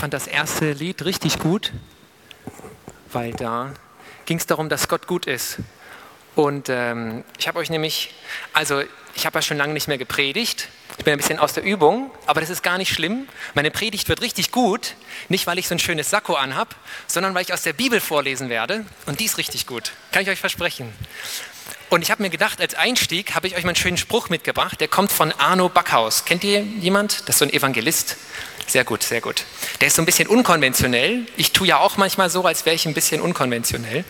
fand das erste Lied richtig gut, weil da ging es darum, dass Gott gut ist. Und ähm, ich habe euch nämlich, also ich habe ja schon lange nicht mehr gepredigt. Ich bin ein bisschen aus der Übung, aber das ist gar nicht schlimm. Meine Predigt wird richtig gut, nicht weil ich so ein schönes Sakko anhab, sondern weil ich aus der Bibel vorlesen werde. Und die ist richtig gut, kann ich euch versprechen. Und ich habe mir gedacht, als Einstieg habe ich euch mal einen schönen Spruch mitgebracht. Der kommt von Arno Backhaus. Kennt ihr jemand? Das ist so ein Evangelist. Sehr gut, sehr gut. Der ist so ein bisschen unkonventionell. Ich tue ja auch manchmal so, als wäre ich ein bisschen unkonventionell.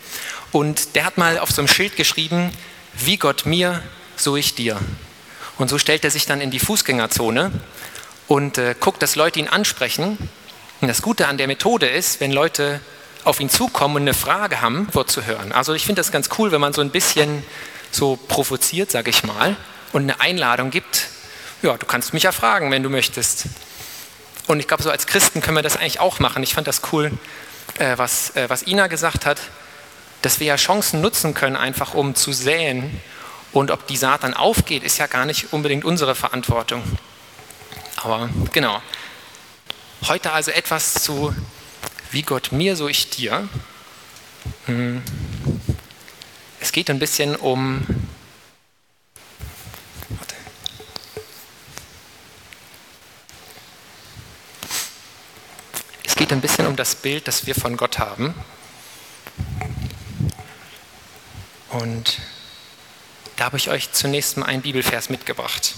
Und der hat mal auf so einem Schild geschrieben, wie Gott mir, so ich dir. Und so stellt er sich dann in die Fußgängerzone und äh, guckt, dass Leute ihn ansprechen. Und das Gute an der Methode ist, wenn Leute auf ihn zukommen und eine Frage haben, Wort zu hören. Also ich finde das ganz cool, wenn man so ein bisschen so provoziert, sage ich mal, und eine Einladung gibt. Ja, du kannst mich ja fragen, wenn du möchtest. Und ich glaube, so als Christen können wir das eigentlich auch machen. Ich fand das cool, äh, was, äh, was Ina gesagt hat, dass wir ja Chancen nutzen können, einfach um zu säen. Und ob die Saat dann aufgeht, ist ja gar nicht unbedingt unsere Verantwortung. Aber genau. Heute also etwas zu, wie Gott mir, so ich dir. Hm. Es geht ein bisschen um geht ein bisschen um das Bild, das wir von Gott haben. Und da habe ich euch zunächst mal einen Bibelvers mitgebracht.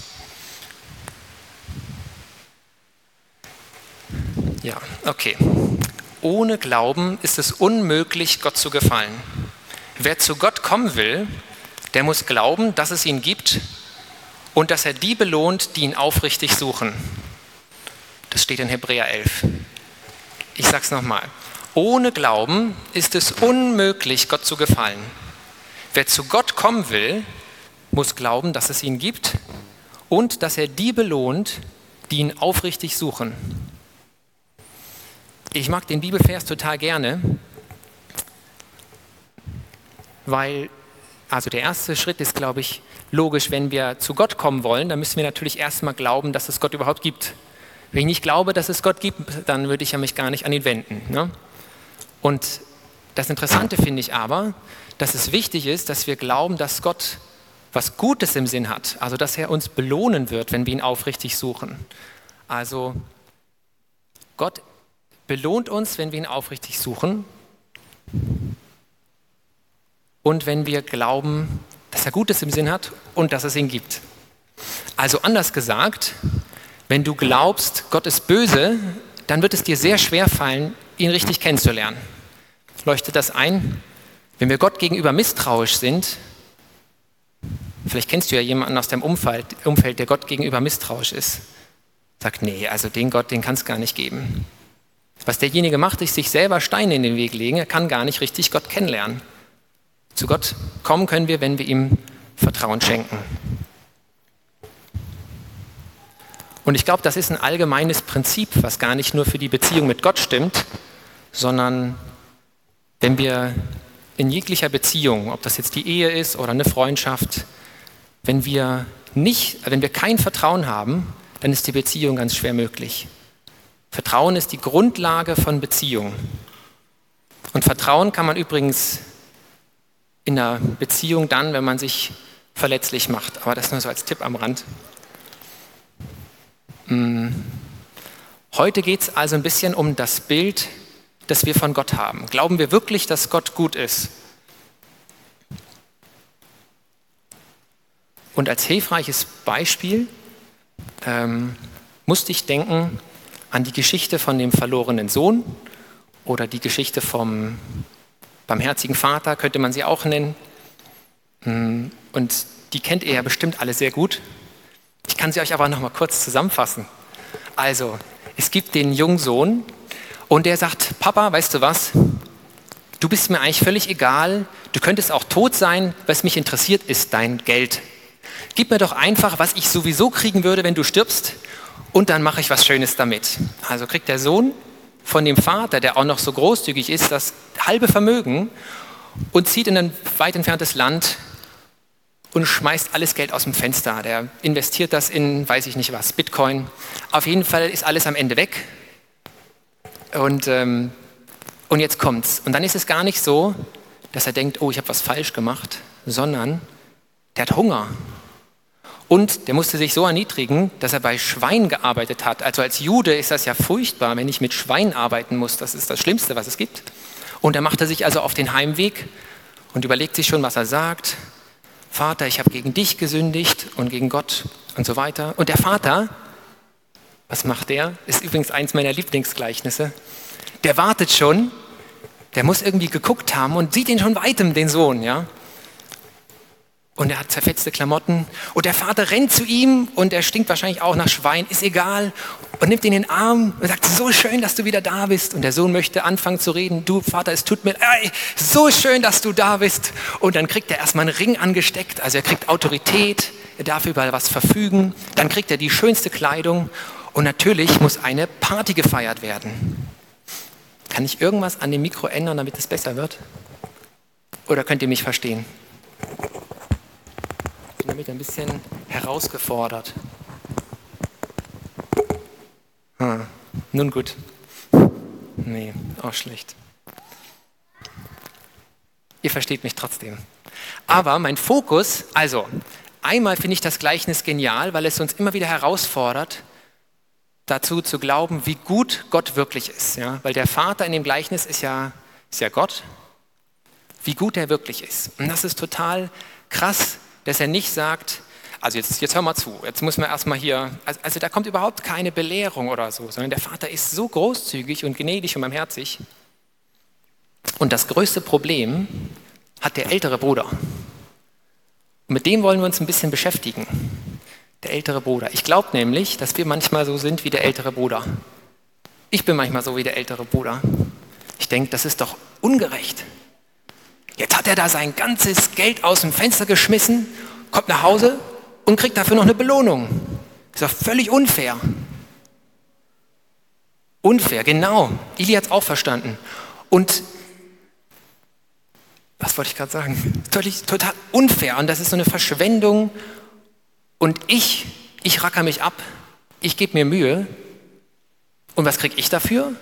Ja, okay. Ohne Glauben ist es unmöglich, Gott zu gefallen. Wer zu Gott kommen will, der muss glauben, dass es ihn gibt und dass er die belohnt, die ihn aufrichtig suchen. Das steht in Hebräer 11. Ich sage es nochmal. Ohne Glauben ist es unmöglich, Gott zu gefallen. Wer zu Gott kommen will, muss glauben, dass es ihn gibt und dass er die belohnt, die ihn aufrichtig suchen. Ich mag den Bibelvers total gerne, weil, also der erste Schritt ist, glaube ich, logisch, wenn wir zu Gott kommen wollen, dann müssen wir natürlich erstmal glauben, dass es Gott überhaupt gibt. Wenn ich nicht glaube, dass es Gott gibt, dann würde ich ja mich gar nicht an ihn wenden. Ne? Und das Interessante finde ich aber, dass es wichtig ist, dass wir glauben, dass Gott was Gutes im Sinn hat. Also dass er uns belohnen wird, wenn wir ihn aufrichtig suchen. Also Gott belohnt uns, wenn wir ihn aufrichtig suchen. Und wenn wir glauben, dass er Gutes im Sinn hat und dass es ihn gibt. Also anders gesagt, wenn du glaubst, Gott ist böse, dann wird es dir sehr schwer fallen, ihn richtig kennenzulernen. Leuchtet das ein? Wenn wir Gott gegenüber misstrauisch sind, vielleicht kennst du ja jemanden aus deinem Umfeld, Umfeld der Gott gegenüber misstrauisch ist, sagt, nee, also den Gott, den kann es gar nicht geben. Was derjenige macht, ist sich selber Steine in den Weg legen, er kann gar nicht richtig Gott kennenlernen. Zu Gott kommen können wir, wenn wir ihm Vertrauen schenken. Und ich glaube, das ist ein allgemeines Prinzip, was gar nicht nur für die Beziehung mit Gott stimmt, sondern wenn wir in jeglicher Beziehung, ob das jetzt die Ehe ist oder eine Freundschaft, wenn wir nicht, wenn wir kein Vertrauen haben, dann ist die Beziehung ganz schwer möglich. Vertrauen ist die Grundlage von Beziehung. Und Vertrauen kann man übrigens in einer Beziehung dann, wenn man sich verletzlich macht. Aber das nur so als Tipp am Rand. Mm. Heute geht es also ein bisschen um das Bild, das wir von Gott haben. Glauben wir wirklich, dass Gott gut ist? Und als hilfreiches Beispiel ähm, musste ich denken an die Geschichte von dem verlorenen Sohn oder die Geschichte vom barmherzigen Vater, könnte man sie auch nennen. Mm. Und die kennt ihr ja bestimmt alle sehr gut. Ich kann sie euch aber noch mal kurz zusammenfassen. Also, es gibt den jungen Sohn und der sagt, Papa, weißt du was? Du bist mir eigentlich völlig egal. Du könntest auch tot sein. Was mich interessiert, ist dein Geld. Gib mir doch einfach, was ich sowieso kriegen würde, wenn du stirbst, und dann mache ich was Schönes damit. Also kriegt der Sohn von dem Vater, der auch noch so großzügig ist, das halbe Vermögen und zieht in ein weit entferntes Land und schmeißt alles Geld aus dem Fenster. Der investiert das in, weiß ich nicht was, Bitcoin. Auf jeden Fall ist alles am Ende weg. Und, ähm, und jetzt kommt's. Und dann ist es gar nicht so, dass er denkt, oh, ich habe was falsch gemacht, sondern der hat Hunger. Und der musste sich so erniedrigen, dass er bei Schweinen gearbeitet hat. Also als Jude ist das ja furchtbar, wenn ich mit Schweinen arbeiten muss. Das ist das Schlimmste, was es gibt. Und er machte sich also auf den Heimweg und überlegt sich schon, was er sagt. Vater, ich habe gegen dich gesündigt und gegen Gott und so weiter. Und der Vater, was macht der? Ist übrigens eins meiner Lieblingsgleichnisse. Der wartet schon, der muss irgendwie geguckt haben und sieht ihn schon weitem, den Sohn, ja. Und er hat zerfetzte Klamotten. Und der Vater rennt zu ihm und er stinkt wahrscheinlich auch nach Schwein, ist egal. Und nimmt ihn in den Arm und sagt, so schön, dass du wieder da bist. Und der Sohn möchte anfangen zu reden. Du Vater, es tut mir leid, so schön, dass du da bist. Und dann kriegt er erstmal einen Ring angesteckt. Also er kriegt Autorität, er darf über was verfügen. Dann kriegt er die schönste Kleidung. Und natürlich muss eine Party gefeiert werden. Kann ich irgendwas an dem Mikro ändern, damit es besser wird? Oder könnt ihr mich verstehen? bin damit ein bisschen herausgefordert. Nun gut. Nee, auch schlecht. Ihr versteht mich trotzdem. Aber mein Fokus, also einmal finde ich das Gleichnis genial, weil es uns immer wieder herausfordert, dazu zu glauben, wie gut Gott wirklich ist. Ja? Weil der Vater in dem Gleichnis ist ja, ist ja Gott, wie gut er wirklich ist. Und das ist total krass, dass er nicht sagt, also jetzt, jetzt hör mal zu, jetzt muss man erstmal hier, also, also da kommt überhaupt keine Belehrung oder so, sondern der Vater ist so großzügig und gnädig und barmherzig. Und das größte Problem hat der ältere Bruder. Und mit dem wollen wir uns ein bisschen beschäftigen. Der ältere Bruder. Ich glaube nämlich, dass wir manchmal so sind wie der ältere Bruder. Ich bin manchmal so wie der ältere Bruder. Ich denke, das ist doch ungerecht. Jetzt hat er da sein ganzes Geld aus dem Fenster geschmissen, kommt nach Hause und kriegt dafür noch eine Belohnung. Das ist doch völlig unfair. Unfair, genau. Ili hat es auch verstanden. Und was wollte ich gerade sagen? Total, total unfair. Und das ist so eine Verschwendung. Und ich, ich racker mich ab. Ich gebe mir Mühe. Und was kriege ich dafür?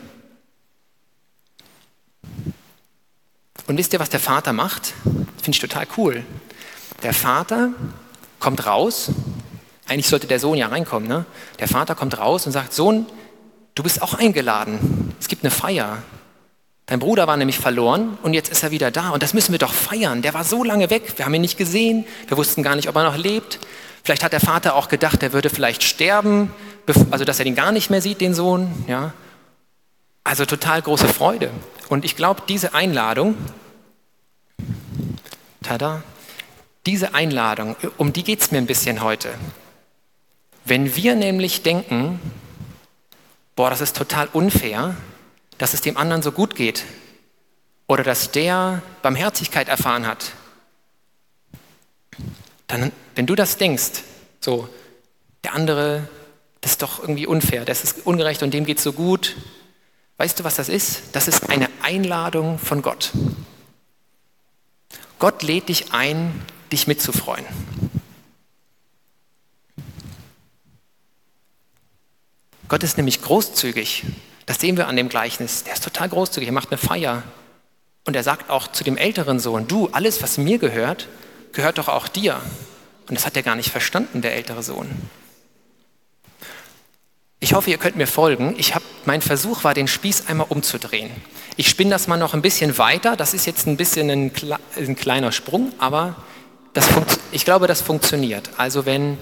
Und wisst ihr, was der Vater macht? Finde ich total cool. Der Vater kommt raus, eigentlich sollte der Sohn ja reinkommen, ne? Der Vater kommt raus und sagt, Sohn, du bist auch eingeladen. Es gibt eine Feier. Dein Bruder war nämlich verloren und jetzt ist er wieder da. Und das müssen wir doch feiern. Der war so lange weg, wir haben ihn nicht gesehen, wir wussten gar nicht, ob er noch lebt. Vielleicht hat der Vater auch gedacht, er würde vielleicht sterben, also dass er den gar nicht mehr sieht, den Sohn. Ja? Also total große Freude. Und ich glaube, diese Einladung, tada, diese Einladung, um die geht es mir ein bisschen heute. Wenn wir nämlich denken, boah, das ist total unfair, dass es dem anderen so gut geht oder dass der Barmherzigkeit erfahren hat, dann, wenn du das denkst, so, der andere, das ist doch irgendwie unfair, das ist ungerecht und dem geht es so gut, weißt du, was das ist? Das ist eine Einladung von Gott. Gott lädt dich ein, dich mitzufreuen. Gott ist nämlich großzügig. Das sehen wir an dem Gleichnis. Der ist total großzügig. Er macht eine Feier. Und er sagt auch zu dem älteren Sohn, du, alles, was mir gehört, gehört doch auch dir. Und das hat er gar nicht verstanden, der ältere Sohn. Ich hoffe, ihr könnt mir folgen. Ich hab, mein Versuch war, den Spieß einmal umzudrehen. Ich spinne das mal noch ein bisschen weiter. Das ist jetzt ein bisschen ein, ein kleiner Sprung, aber das ich glaube, das funktioniert. Also wenn,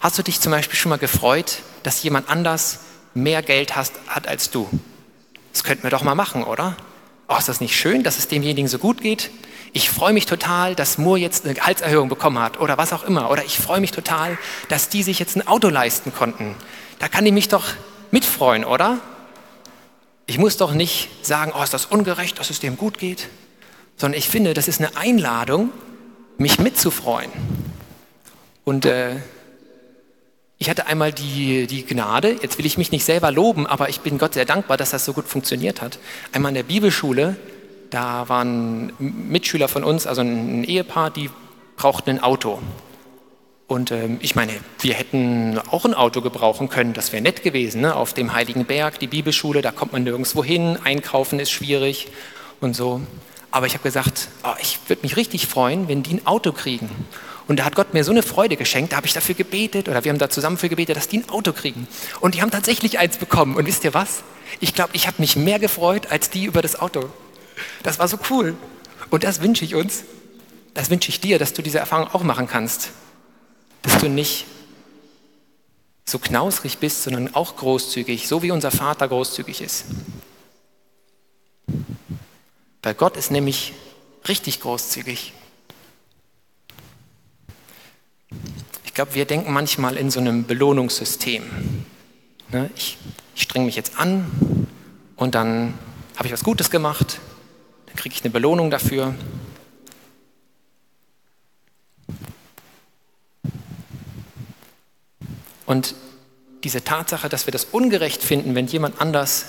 hast du dich zum Beispiel schon mal gefreut, dass jemand anders mehr Geld hast, hat als du? Das könnten wir doch mal machen, oder? Oh, ist das nicht schön, dass es demjenigen so gut geht? Ich freue mich total, dass Moore jetzt eine Gehaltserhöhung bekommen hat oder was auch immer. Oder ich freue mich total, dass die sich jetzt ein Auto leisten konnten. Da kann die mich doch mitfreuen, oder? Ich muss doch nicht sagen, oh, ist das ungerecht, dass es dem gut geht, sondern ich finde, das ist eine Einladung, mich mitzufreuen. Und äh, ich hatte einmal die, die Gnade, jetzt will ich mich nicht selber loben, aber ich bin Gott sehr dankbar, dass das so gut funktioniert hat. Einmal in der Bibelschule, da waren Mitschüler von uns, also ein Ehepaar, die brauchten ein Auto. Und ähm, ich meine, wir hätten auch ein Auto gebrauchen können, das wäre nett gewesen. Ne? Auf dem Heiligen Berg, die Bibelschule, da kommt man nirgendwo hin, einkaufen ist schwierig und so. Aber ich habe gesagt, oh, ich würde mich richtig freuen, wenn die ein Auto kriegen. Und da hat Gott mir so eine Freude geschenkt, da habe ich dafür gebetet oder wir haben da zusammen für gebetet, dass die ein Auto kriegen. Und die haben tatsächlich eins bekommen. Und wisst ihr was? Ich glaube, ich habe mich mehr gefreut als die über das Auto. Das war so cool. Und das wünsche ich uns. Das wünsche ich dir, dass du diese Erfahrung auch machen kannst dass du nicht so knausrig bist, sondern auch großzügig, so wie unser Vater großzügig ist. Weil Gott ist nämlich richtig großzügig. Ich glaube, wir denken manchmal in so einem Belohnungssystem. Ne, ich, ich streng mich jetzt an und dann habe ich was Gutes gemacht, dann kriege ich eine Belohnung dafür Und diese Tatsache, dass wir das ungerecht finden, wenn jemand anders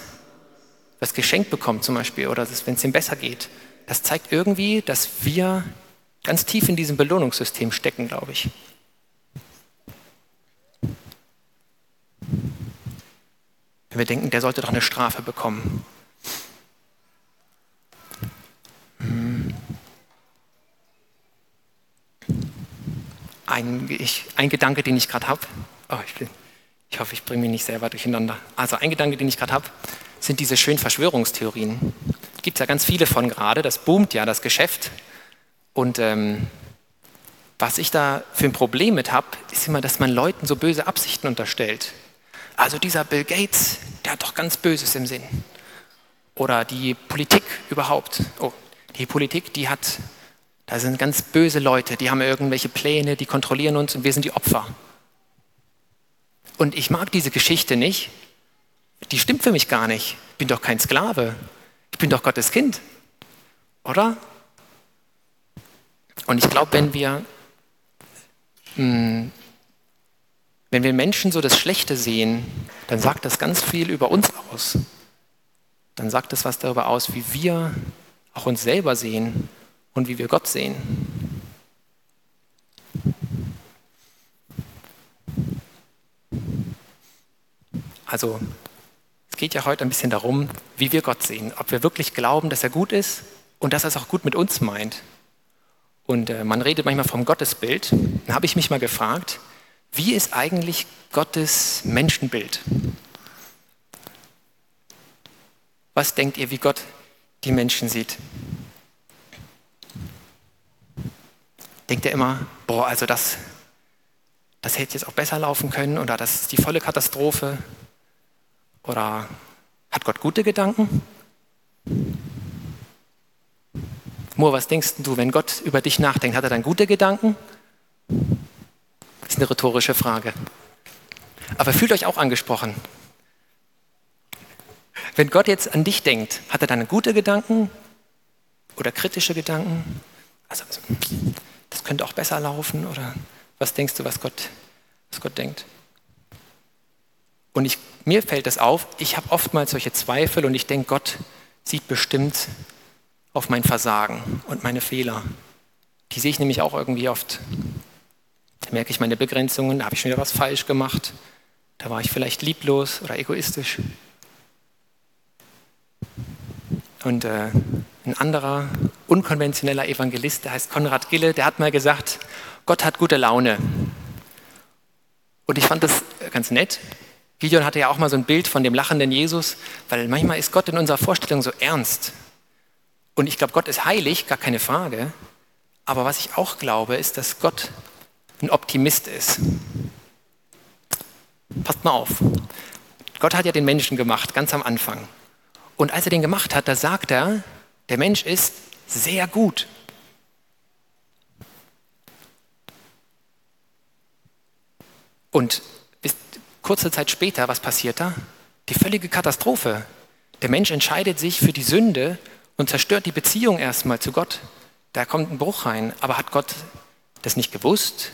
das Geschenk bekommt zum Beispiel oder wenn es ihm besser geht, das zeigt irgendwie, dass wir ganz tief in diesem Belohnungssystem stecken, glaube ich. Wenn wir denken, der sollte doch eine Strafe bekommen. Hm. Ein, ich, ein Gedanke, den ich gerade habe, Oh, ich, ich hoffe, ich bringe mich nicht selber durcheinander. Also ein Gedanke, den ich gerade habe, sind diese schönen Verschwörungstheorien. Gibt es ja ganz viele von gerade. Das boomt ja, das Geschäft. Und ähm, was ich da für ein Problem mit habe, ist immer, dass man Leuten so böse Absichten unterstellt. Also dieser Bill Gates, der hat doch ganz Böses im Sinn. Oder die Politik überhaupt. Oh, die Politik, die hat, da sind ganz böse Leute, die haben irgendwelche Pläne, die kontrollieren uns und wir sind die Opfer. Und ich mag diese Geschichte nicht. Die stimmt für mich gar nicht. Ich bin doch kein Sklave. Ich bin doch Gottes Kind. Oder? Und ich glaube, wenn wir, hm, wenn wir Menschen so das Schlechte sehen, dann sagt das ganz viel über uns aus. Dann sagt es was darüber aus, wie wir auch uns selber sehen und wie wir Gott sehen. Also geht ja heute ein bisschen darum, wie wir Gott sehen, ob wir wirklich glauben, dass er gut ist und dass er es auch gut mit uns meint. Und äh, man redet manchmal vom Gottesbild. Dann habe ich mich mal gefragt, wie ist eigentlich Gottes Menschenbild? Was denkt ihr, wie Gott die Menschen sieht? Denkt er immer, boah, also das, das hätte jetzt auch besser laufen können oder das ist die volle Katastrophe? Oder hat Gott gute Gedanken? Moor, was denkst du, wenn Gott über dich nachdenkt, hat er dann gute Gedanken? Das ist eine rhetorische Frage. Aber fühlt euch auch angesprochen. Wenn Gott jetzt an dich denkt, hat er dann gute Gedanken oder kritische Gedanken? Also, das könnte auch besser laufen oder was denkst du, was Gott, was Gott denkt? Und ich, mir fällt es auf, ich habe oftmals solche Zweifel und ich denke, Gott sieht bestimmt auf mein Versagen und meine Fehler. Die sehe ich nämlich auch irgendwie oft. Da merke ich meine Begrenzungen, da habe ich schon wieder was falsch gemacht. Da war ich vielleicht lieblos oder egoistisch. Und äh, ein anderer unkonventioneller Evangelist, der heißt Konrad Gille, der hat mal gesagt, Gott hat gute Laune. Und ich fand das ganz nett, Gideon hatte ja auch mal so ein Bild von dem lachenden Jesus, weil manchmal ist Gott in unserer Vorstellung so ernst. Und ich glaube, Gott ist heilig, gar keine Frage. Aber was ich auch glaube, ist, dass Gott ein Optimist ist. Passt mal auf. Gott hat ja den Menschen gemacht, ganz am Anfang. Und als er den gemacht hat, da sagt er, der Mensch ist sehr gut. Und Kurze Zeit später, was passiert da? Die völlige Katastrophe. Der Mensch entscheidet sich für die Sünde und zerstört die Beziehung erstmal zu Gott. Da kommt ein Bruch rein. Aber hat Gott das nicht gewusst?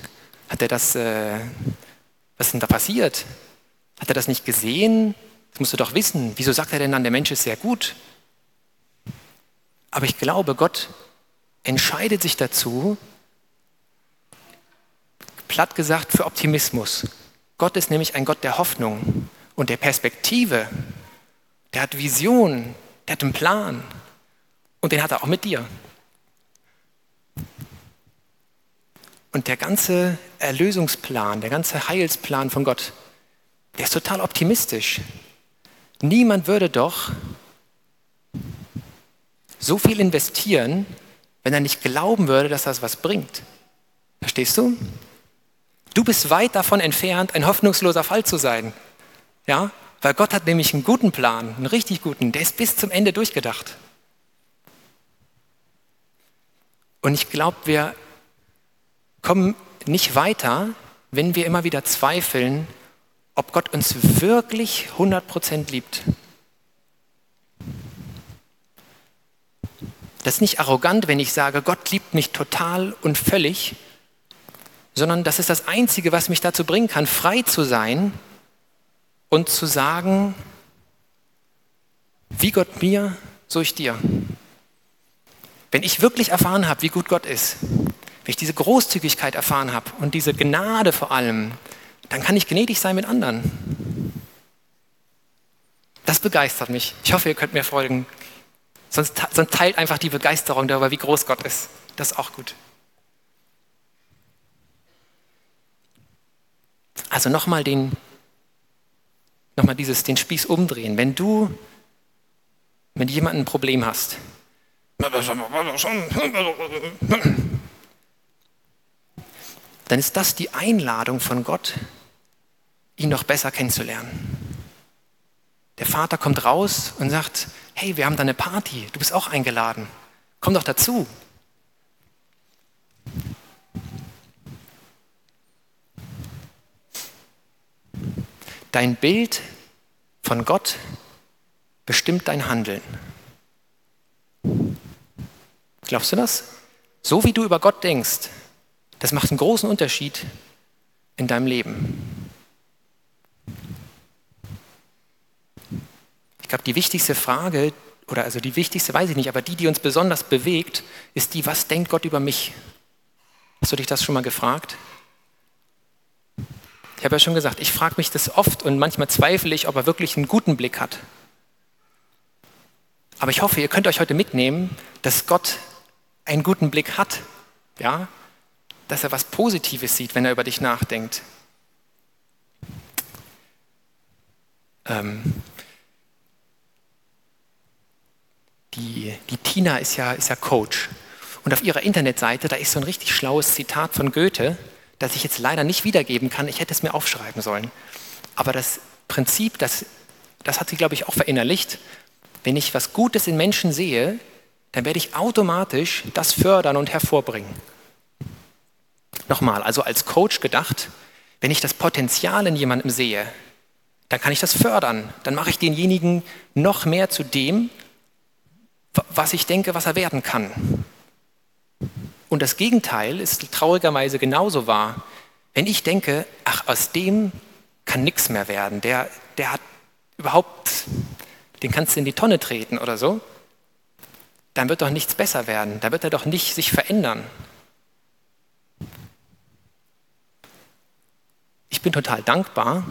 Hat er das, äh, was ist denn da passiert? Hat er das nicht gesehen? Das musst du doch wissen. Wieso sagt er denn dann, der Mensch ist sehr gut? Aber ich glaube, Gott entscheidet sich dazu, platt gesagt für Optimismus. Gott ist nämlich ein Gott der Hoffnung und der Perspektive. Der hat Vision, der hat einen Plan und den hat er auch mit dir. Und der ganze Erlösungsplan, der ganze Heilsplan von Gott, der ist total optimistisch. Niemand würde doch so viel investieren, wenn er nicht glauben würde, dass das was bringt. Verstehst du? Du bist weit davon entfernt, ein hoffnungsloser Fall zu sein. Ja? Weil Gott hat nämlich einen guten Plan, einen richtig guten, der ist bis zum Ende durchgedacht. Und ich glaube, wir kommen nicht weiter, wenn wir immer wieder zweifeln, ob Gott uns wirklich 100% liebt. Das ist nicht arrogant, wenn ich sage, Gott liebt mich total und völlig, sondern das ist das Einzige, was mich dazu bringen kann, frei zu sein und zu sagen, wie Gott mir, so ich dir. Wenn ich wirklich erfahren habe, wie gut Gott ist, wenn ich diese Großzügigkeit erfahren habe und diese Gnade vor allem, dann kann ich gnädig sein mit anderen. Das begeistert mich. Ich hoffe, ihr könnt mir folgen. Sonst, sonst teilt einfach die Begeisterung darüber, wie groß Gott ist. Das ist auch gut. Also nochmal den, nochmal dieses, den Spieß umdrehen. Wenn du mit jemandem ein Problem hast, dann ist das die Einladung von Gott, ihn noch besser kennenzulernen. Der Vater kommt raus und sagt, hey, wir haben da eine Party, du bist auch eingeladen, komm doch dazu. Dein Bild von Gott bestimmt dein Handeln. Glaubst du das? So wie du über Gott denkst, das macht einen großen Unterschied in deinem Leben. Ich glaube, die wichtigste Frage, oder also die wichtigste weiß ich nicht, aber die, die uns besonders bewegt, ist die, was denkt Gott über mich? Hast du dich das schon mal gefragt? Ich habe ja schon gesagt, ich frage mich das oft und manchmal zweifle ich, ob er wirklich einen guten Blick hat. Aber ich hoffe, ihr könnt euch heute mitnehmen, dass Gott einen guten Blick hat. Ja? dass er was Positives sieht, wenn er über dich nachdenkt. Ähm, die, die Tina ist ja, ist ja Coach. Und auf ihrer Internetseite, da ist so ein richtig schlaues Zitat von Goethe, das ich jetzt leider nicht wiedergeben kann. Ich hätte es mir aufschreiben sollen. Aber das Prinzip, das, das hat sie, glaube ich, auch verinnerlicht. Wenn ich was Gutes in Menschen sehe, dann werde ich automatisch das fördern und hervorbringen. Nochmal, also als Coach gedacht, wenn ich das Potenzial in jemandem sehe, dann kann ich das fördern. Dann mache ich denjenigen noch mehr zu dem, was ich denke, was er werden kann. Und das Gegenteil ist traurigerweise genauso wahr. Wenn ich denke, ach, aus dem kann nichts mehr werden, der, der hat überhaupt, den kannst du in die Tonne treten oder so, dann wird doch nichts besser werden, da wird er doch nicht sich verändern. Ich bin total dankbar,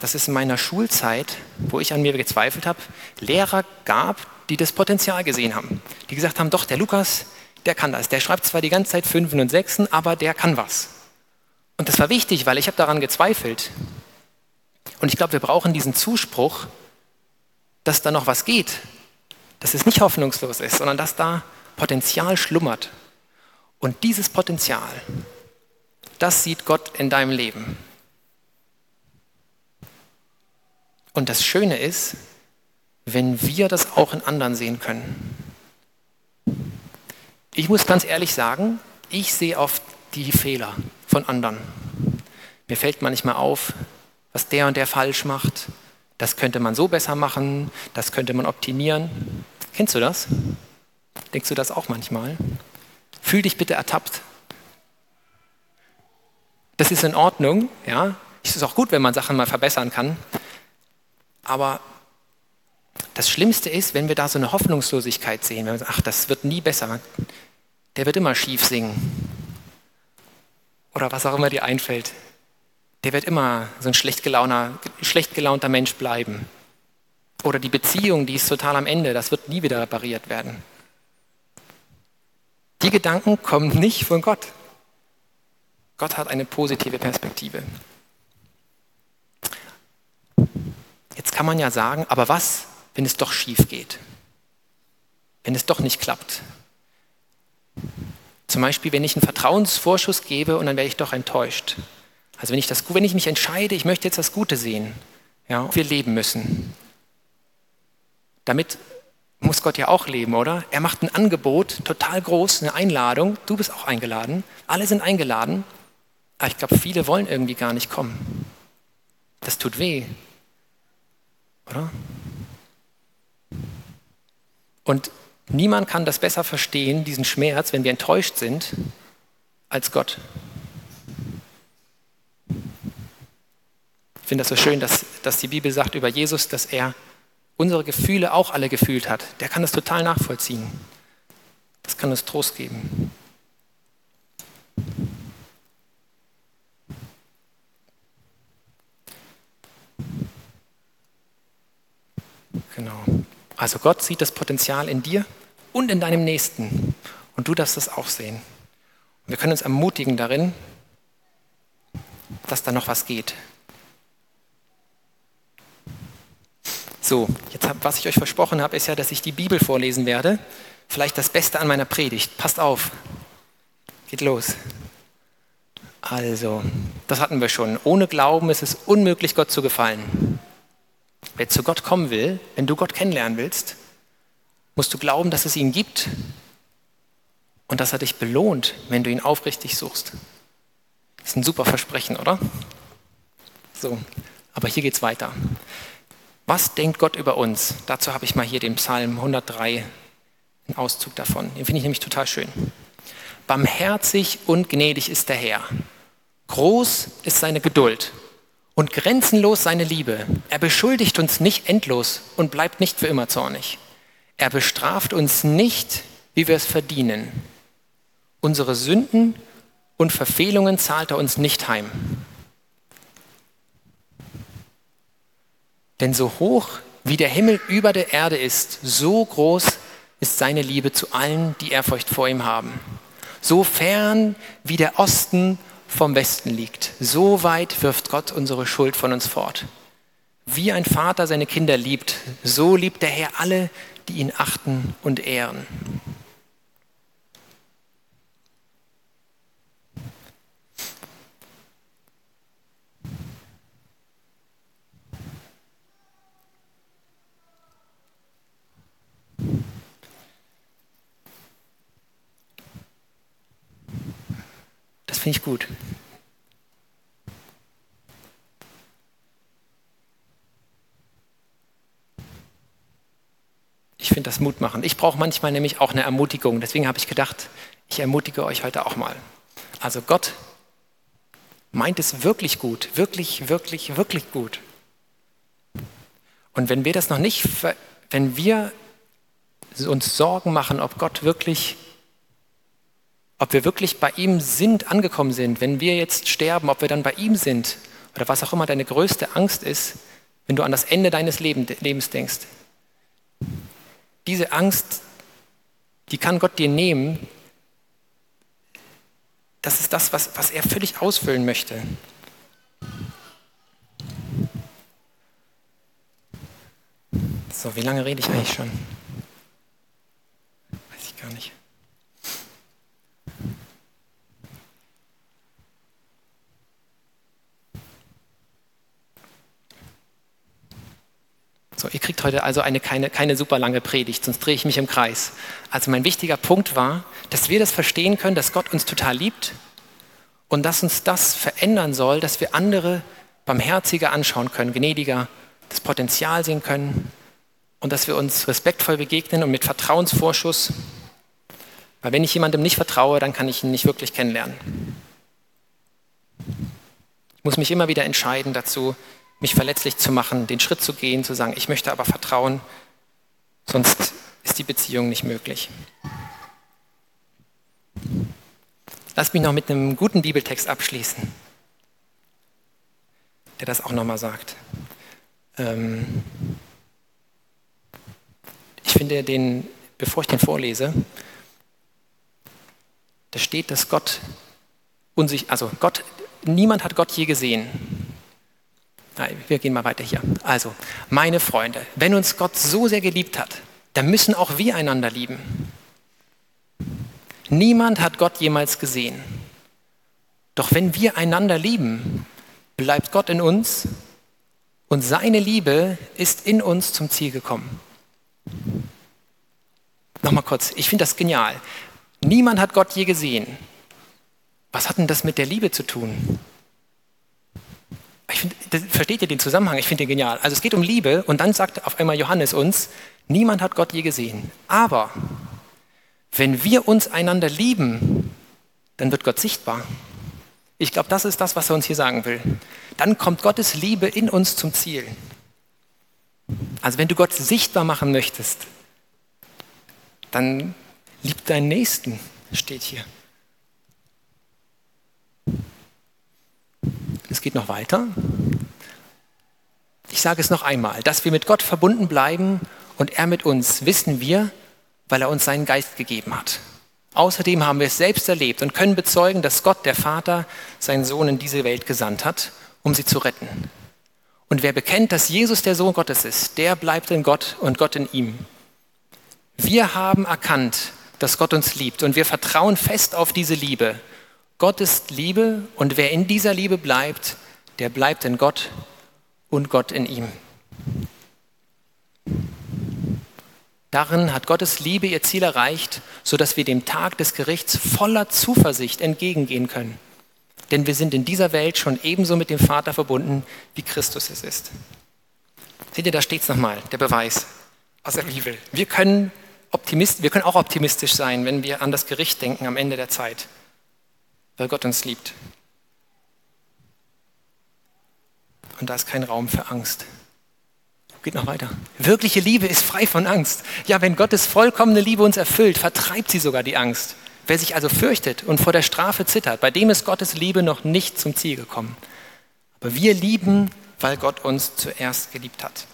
dass es in meiner Schulzeit, wo ich an mir gezweifelt habe, Lehrer gab, die das Potenzial gesehen haben. Die gesagt haben, doch, der Lukas, der kann das. Der schreibt zwar die ganze Zeit Fünfen und Sechsen, aber der kann was. Und das war wichtig, weil ich habe daran gezweifelt. Und ich glaube, wir brauchen diesen Zuspruch, dass da noch was geht, dass es nicht hoffnungslos ist, sondern dass da Potenzial schlummert. Und dieses Potenzial, das sieht Gott in deinem Leben. Und das Schöne ist, wenn wir das auch in anderen sehen können. Ich muss ganz ehrlich sagen, ich sehe oft die Fehler von anderen. Mir fällt manchmal auf, was der und der falsch macht. Das könnte man so besser machen, das könnte man optimieren. Kennst du das? Denkst du das auch manchmal? Fühl dich bitte ertappt. Das ist in Ordnung, ja. Es ist auch gut, wenn man Sachen mal verbessern kann. Aber das Schlimmste ist, wenn wir da so eine Hoffnungslosigkeit sehen, wenn wir sagen, ach, das wird nie besser, der wird immer schief singen. oder was auch immer dir einfällt, der wird immer so ein schlecht, gelauner, schlecht gelaunter Mensch bleiben. Oder die Beziehung, die ist total am Ende, das wird nie wieder repariert werden. Die Gedanken kommen nicht von Gott. Gott hat eine positive Perspektive. Jetzt kann man ja sagen, aber was, wenn es doch schief geht? Wenn es doch nicht klappt? Zum Beispiel, wenn ich einen Vertrauensvorschuss gebe und dann werde ich doch enttäuscht. Also wenn ich, das, wenn ich mich entscheide, ich möchte jetzt das Gute sehen, ja, wir leben müssen. Damit muss Gott ja auch leben, oder? Er macht ein Angebot, total groß, eine Einladung. Du bist auch eingeladen. Alle sind eingeladen. Aber ich glaube, viele wollen irgendwie gar nicht kommen. Das tut weh, oder? Und niemand kann das besser verstehen, diesen Schmerz, wenn wir enttäuscht sind, als Gott. Ich finde das so schön, dass, dass die Bibel sagt über Jesus, dass er unsere Gefühle auch alle gefühlt hat. Der kann das total nachvollziehen. Das kann uns Trost geben. Genau. Also Gott sieht das Potenzial in dir und in deinem Nächsten. Und du darfst das auch sehen. Wir können uns ermutigen darin, dass da noch was geht. So, jetzt hab, was ich euch versprochen habe, ist ja, dass ich die Bibel vorlesen werde. Vielleicht das Beste an meiner Predigt. Passt auf. Geht los. Also, das hatten wir schon. Ohne Glauben ist es unmöglich, Gott zu gefallen. Wer zu Gott kommen will, wenn du Gott kennenlernen willst, musst du glauben, dass es ihn gibt und dass er dich belohnt, wenn du ihn aufrichtig suchst. Das ist ein super Versprechen, oder? So, aber hier geht's weiter. Was denkt Gott über uns? Dazu habe ich mal hier den Psalm 103, einen Auszug davon. Den finde ich nämlich total schön. Barmherzig und gnädig ist der Herr. Groß ist seine Geduld und grenzenlos seine Liebe. Er beschuldigt uns nicht endlos und bleibt nicht für immer zornig. Er bestraft uns nicht, wie wir es verdienen. Unsere Sünden und Verfehlungen zahlt er uns nicht heim. Denn so hoch wie der Himmel über der Erde ist, so groß ist seine Liebe zu allen, die Ehrfurcht vor ihm haben. So fern wie der Osten vom Westen liegt. So weit wirft Gott unsere Schuld von uns fort. Wie ein Vater seine Kinder liebt, so liebt der Herr alle, die ihn achten und ehren. Das finde ich gut. Finde das Mut machen. Ich brauche manchmal nämlich auch eine Ermutigung. Deswegen habe ich gedacht, ich ermutige euch heute auch mal. Also Gott meint es wirklich gut, wirklich, wirklich, wirklich gut. Und wenn wir das noch nicht, wenn wir uns Sorgen machen, ob Gott wirklich ob wir wirklich bei ihm sind, angekommen sind, wenn wir jetzt sterben, ob wir dann bei ihm sind oder was auch immer deine größte Angst ist, wenn du an das Ende deines Lebens denkst. Diese Angst, die kann Gott dir nehmen. Das ist das, was, was er völlig ausfüllen möchte. So, wie lange rede ich eigentlich schon? Weiß ich gar nicht. So, ihr kriegt heute also eine, keine, keine super lange Predigt, sonst drehe ich mich im Kreis. Also mein wichtiger Punkt war, dass wir das verstehen können, dass Gott uns total liebt und dass uns das verändern soll, dass wir andere barmherziger anschauen können, gnädiger, das Potenzial sehen können und dass wir uns respektvoll begegnen und mit Vertrauensvorschuss. Weil wenn ich jemandem nicht vertraue, dann kann ich ihn nicht wirklich kennenlernen. Ich muss mich immer wieder entscheiden dazu, mich verletzlich zu machen, den Schritt zu gehen, zu sagen, ich möchte aber vertrauen, sonst ist die Beziehung nicht möglich. Lass mich noch mit einem guten Bibeltext abschließen, der das auch nochmal sagt. Ähm ich finde den, bevor ich den vorlese, da steht, dass Gott unsich, also Gott, niemand hat Gott je gesehen. Nein, wir gehen mal weiter hier. Also, meine Freunde, wenn uns Gott so sehr geliebt hat, dann müssen auch wir einander lieben. Niemand hat Gott jemals gesehen. Doch wenn wir einander lieben, bleibt Gott in uns und seine Liebe ist in uns zum Ziel gekommen. Nochmal kurz, ich finde das genial. Niemand hat Gott je gesehen. Was hat denn das mit der Liebe zu tun? Find, das, versteht ihr den Zusammenhang? Ich finde den genial. Also es geht um Liebe und dann sagt auf einmal Johannes uns, niemand hat Gott je gesehen. Aber wenn wir uns einander lieben, dann wird Gott sichtbar. Ich glaube, das ist das, was er uns hier sagen will. Dann kommt Gottes Liebe in uns zum Ziel. Also wenn du Gott sichtbar machen möchtest, dann lieb deinen Nächsten, steht hier. Es geht noch weiter. Ich sage es noch einmal, dass wir mit Gott verbunden bleiben und er mit uns, wissen wir, weil er uns seinen Geist gegeben hat. Außerdem haben wir es selbst erlebt und können bezeugen, dass Gott, der Vater, seinen Sohn in diese Welt gesandt hat, um sie zu retten. Und wer bekennt, dass Jesus der Sohn Gottes ist, der bleibt in Gott und Gott in ihm. Wir haben erkannt, dass Gott uns liebt und wir vertrauen fest auf diese Liebe. Gott ist Liebe und wer in dieser Liebe bleibt, der bleibt in Gott und Gott in ihm. Darin hat Gottes Liebe ihr Ziel erreicht, sodass wir dem Tag des Gerichts voller Zuversicht entgegengehen können. Denn wir sind in dieser Welt schon ebenso mit dem Vater verbunden, wie Christus es ist. Seht ihr, da steht es nochmal, der Beweis aus der Bibel. Wir können, Optimist, wir können auch optimistisch sein, wenn wir an das Gericht denken am Ende der Zeit, weil Gott uns liebt. Und da ist kein Raum für Angst. Geht noch weiter. Wirkliche Liebe ist frei von Angst. Ja, wenn Gottes vollkommene Liebe uns erfüllt, vertreibt sie sogar die Angst. Wer sich also fürchtet und vor der Strafe zittert, bei dem ist Gottes Liebe noch nicht zum Ziel gekommen. Aber wir lieben, weil Gott uns zuerst geliebt hat.